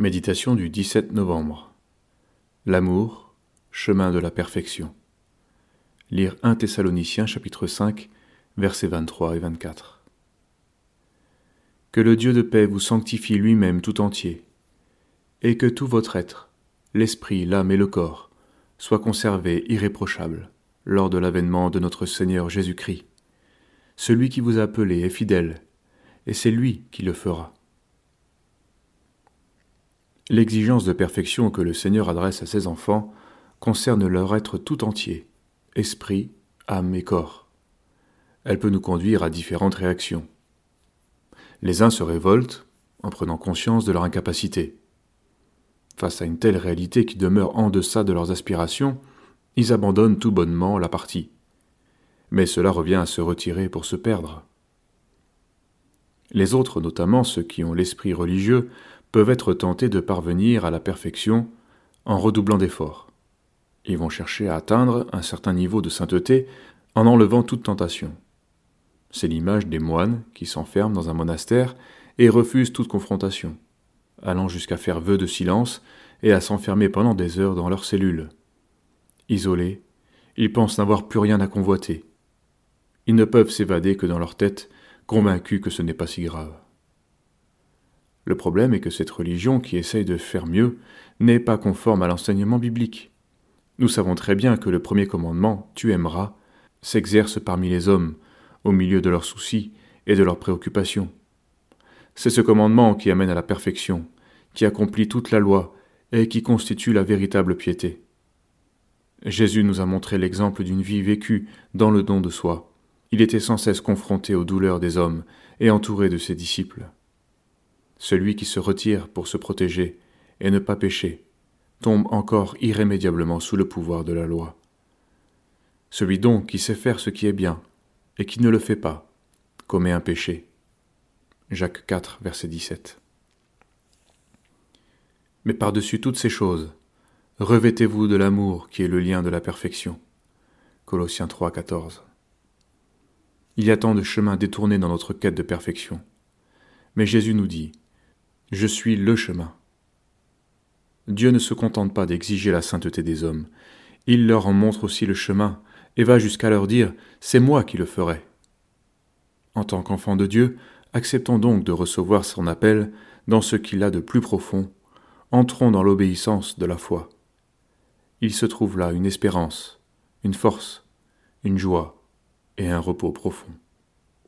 Méditation du 17 novembre. L'amour, chemin de la perfection. Lire 1 Thessaloniciens chapitre 5 versets 23 et 24. Que le Dieu de paix vous sanctifie lui-même tout entier, et que tout votre être, l'esprit, l'âme et le corps, soit conservé irréprochable lors de l'avènement de notre Seigneur Jésus-Christ. Celui qui vous a appelé est fidèle, et c'est lui qui le fera. L'exigence de perfection que le Seigneur adresse à ses enfants concerne leur être tout entier, esprit, âme et corps. Elle peut nous conduire à différentes réactions. Les uns se révoltent en prenant conscience de leur incapacité. Face à une telle réalité qui demeure en deçà de leurs aspirations, ils abandonnent tout bonnement la partie. Mais cela revient à se retirer pour se perdre. Les autres, notamment ceux qui ont l'esprit religieux, peuvent être tentés de parvenir à la perfection en redoublant d'efforts. Ils vont chercher à atteindre un certain niveau de sainteté en enlevant toute tentation. C'est l'image des moines qui s'enferment dans un monastère et refusent toute confrontation, allant jusqu'à faire vœu de silence et à s'enfermer pendant des heures dans leurs cellules. Isolés, ils pensent n'avoir plus rien à convoiter. Ils ne peuvent s'évader que dans leur tête, convaincus que ce n'est pas si grave. Le problème est que cette religion qui essaye de faire mieux n'est pas conforme à l'enseignement biblique. Nous savons très bien que le premier commandement, tu aimeras, s'exerce parmi les hommes, au milieu de leurs soucis et de leurs préoccupations. C'est ce commandement qui amène à la perfection, qui accomplit toute la loi et qui constitue la véritable piété. Jésus nous a montré l'exemple d'une vie vécue dans le don de soi. Il était sans cesse confronté aux douleurs des hommes et entouré de ses disciples. Celui qui se retire pour se protéger et ne pas pécher tombe encore irrémédiablement sous le pouvoir de la loi. Celui donc qui sait faire ce qui est bien et qui ne le fait pas commet un péché. Jacques 4, verset 17. Mais par-dessus toutes ces choses, revêtez-vous de l'amour qui est le lien de la perfection. Colossiens 3, 14. Il y a tant de chemins détournés dans notre quête de perfection. Mais Jésus nous dit je suis le chemin. Dieu ne se contente pas d'exiger la sainteté des hommes, il leur en montre aussi le chemin, et va jusqu'à leur dire C'est moi qui le ferai. En tant qu'enfants de Dieu, acceptons donc de recevoir son appel dans ce qu'il a de plus profond, entrons dans l'obéissance de la foi. Il se trouve là une espérance, une force, une joie et un repos profond.